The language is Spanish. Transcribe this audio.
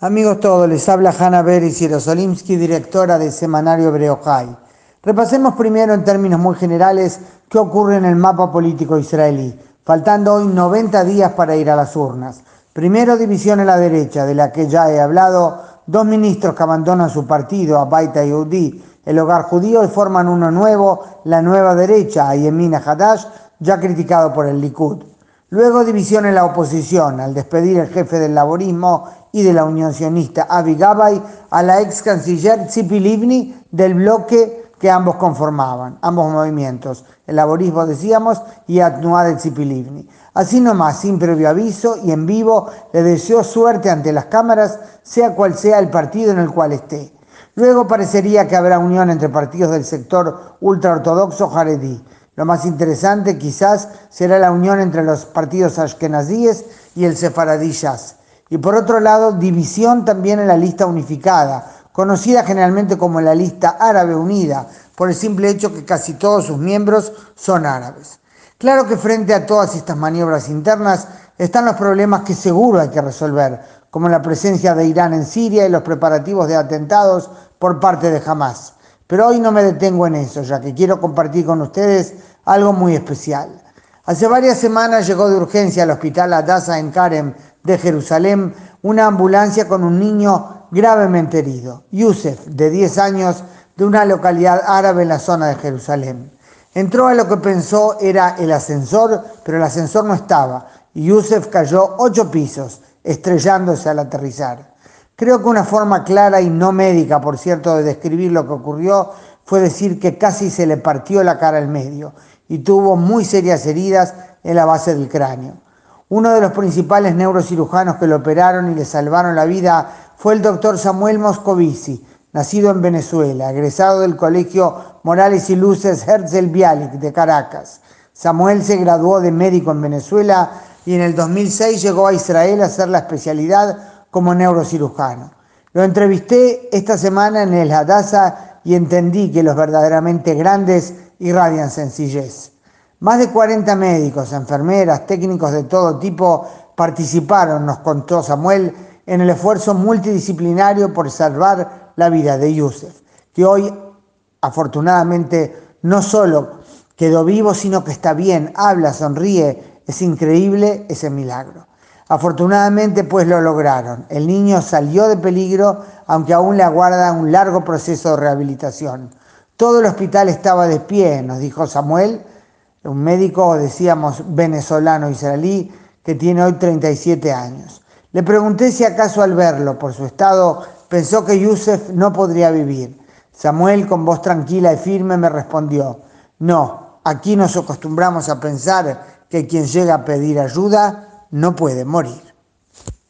Amigos todos, les habla Hanna Beris Yerosolimsky, directora del semanario Breojai. Repasemos primero en términos muy generales qué ocurre en el mapa político israelí, faltando hoy 90 días para ir a las urnas. Primero, división en la derecha, de la que ya he hablado, dos ministros que abandonan su partido, Abaita y Udi, el hogar judío, y forman uno nuevo, la nueva derecha, Ayemina Hadash, ya criticado por el Likud. Luego división en la oposición, al despedir el jefe del laborismo y de la Unión Sionista, Avi Gabay, a la ex canciller Livni del bloque que ambos conformaban, ambos movimientos, el laborismo decíamos y Atnuá de Tzipi Livni. Así nomás, sin previo aviso y en vivo, le deseo suerte ante las cámaras, sea cual sea el partido en el cual esté. Luego parecería que habrá unión entre partidos del sector ultraortodoxo jaredí lo más interesante quizás será la unión entre los partidos ashkenazíes y el sefaradí Y por otro lado, división también en la lista unificada, conocida generalmente como la lista árabe unida, por el simple hecho que casi todos sus miembros son árabes. Claro que frente a todas estas maniobras internas están los problemas que seguro hay que resolver, como la presencia de Irán en Siria y los preparativos de atentados por parte de Hamas. Pero hoy no me detengo en eso, ya que quiero compartir con ustedes algo muy especial. Hace varias semanas llegó de urgencia al hospital Adasa en Karem de Jerusalén una ambulancia con un niño gravemente herido, Yusef, de 10 años, de una localidad árabe en la zona de Jerusalén. Entró a lo que pensó era el ascensor, pero el ascensor no estaba y Yusef cayó ocho pisos, estrellándose al aterrizar. Creo que una forma clara y no médica, por cierto, de describir lo que ocurrió fue decir que casi se le partió la cara al medio y tuvo muy serias heridas en la base del cráneo. Uno de los principales neurocirujanos que lo operaron y le salvaron la vida fue el doctor Samuel Moscovici, nacido en Venezuela, egresado del Colegio Morales y Luces Herzl Bialik de Caracas. Samuel se graduó de médico en Venezuela y en el 2006 llegó a Israel a hacer la especialidad como neurocirujano. Lo entrevisté esta semana en el Hadassah y entendí que los verdaderamente grandes irradian sencillez. Más de 40 médicos, enfermeras, técnicos de todo tipo participaron, nos contó Samuel, en el esfuerzo multidisciplinario por salvar la vida de Yusef, que hoy afortunadamente no solo quedó vivo, sino que está bien, habla, sonríe, es increíble ese milagro. Afortunadamente pues lo lograron. El niño salió de peligro, aunque aún le aguarda un largo proceso de rehabilitación. Todo el hospital estaba de pie, nos dijo Samuel, un médico, decíamos, venezolano israelí, que tiene hoy 37 años. Le pregunté si acaso al verlo por su estado pensó que Yusef no podría vivir. Samuel, con voz tranquila y firme, me respondió, no, aquí nos acostumbramos a pensar que quien llega a pedir ayuda no puede morir.